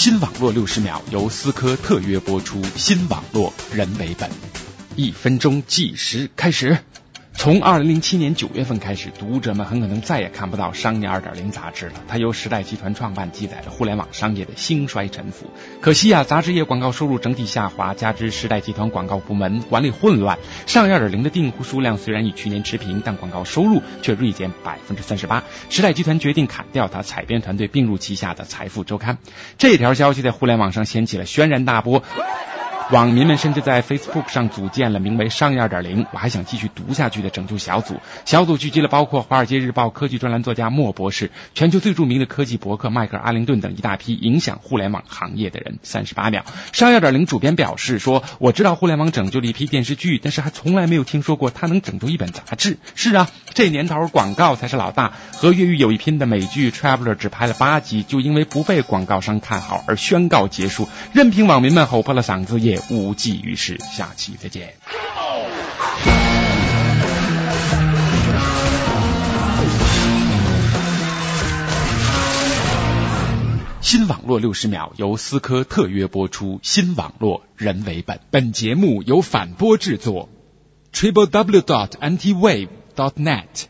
新网络六十秒由思科特约播出，新网络人为本，一分钟计时开始。从二零零七年九月份开始，读者们很可能再也看不到《商业二点零》杂志了。它由时代集团创办，记载着互联网商业的兴衰沉浮。可惜啊，杂志业广告收入整体下滑，加之时代集团广告部门管理混乱，《商业二点零》的订户数量虽然与去年持平，但广告收入却锐减百分之三十八。时代集团决定砍掉它采编团队，并入旗下的《财富周刊》。这条消息在互联网上掀起了轩然大波。网民们甚至在 Facebook 上组建了名为“商业二点零”，我还想继续读下去的拯救小组。小组聚集了包括《华尔街日报》科技专栏作家莫博士、全球最著名的科技博客迈克尔·阿灵顿等一大批影响互联网行业的人。三十八秒，《商业二点零》主编表示说：“我知道互联网拯救了一批电视剧，但是还从来没有听说过它能拯救一本杂志。”是啊，这年头广告才是老大。和越狱有一拼的美剧《Traveler》只拍了八集，就因为不被广告商看好而宣告结束，任凭网民们吼破了嗓子也无济于事，下期再见。新网络六十秒由思科特约播出，新网络人为本。本节目由反播制作，triple w dot anti wave dot net。